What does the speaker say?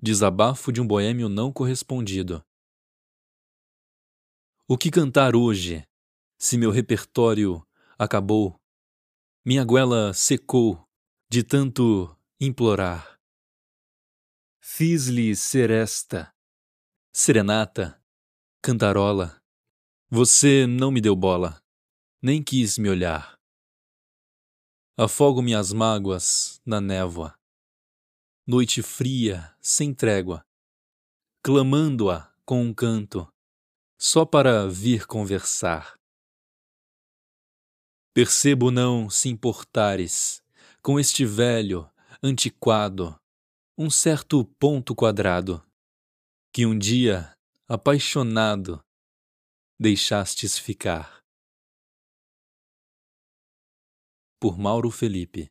Desabafo de um boêmio não correspondido. O que cantar hoje, se meu repertório acabou? Minha goela secou de tanto implorar. Fiz-lhe seresta, serenata, cantarola. Você não me deu bola, nem quis me olhar. Afogo minhas mágoas na névoa noite fria, sem trégua, clamando-a com um canto, só para vir conversar. Percebo não se importares com este velho, antiquado, um certo ponto quadrado, que um dia, apaixonado, deixastes ficar. Por Mauro Felipe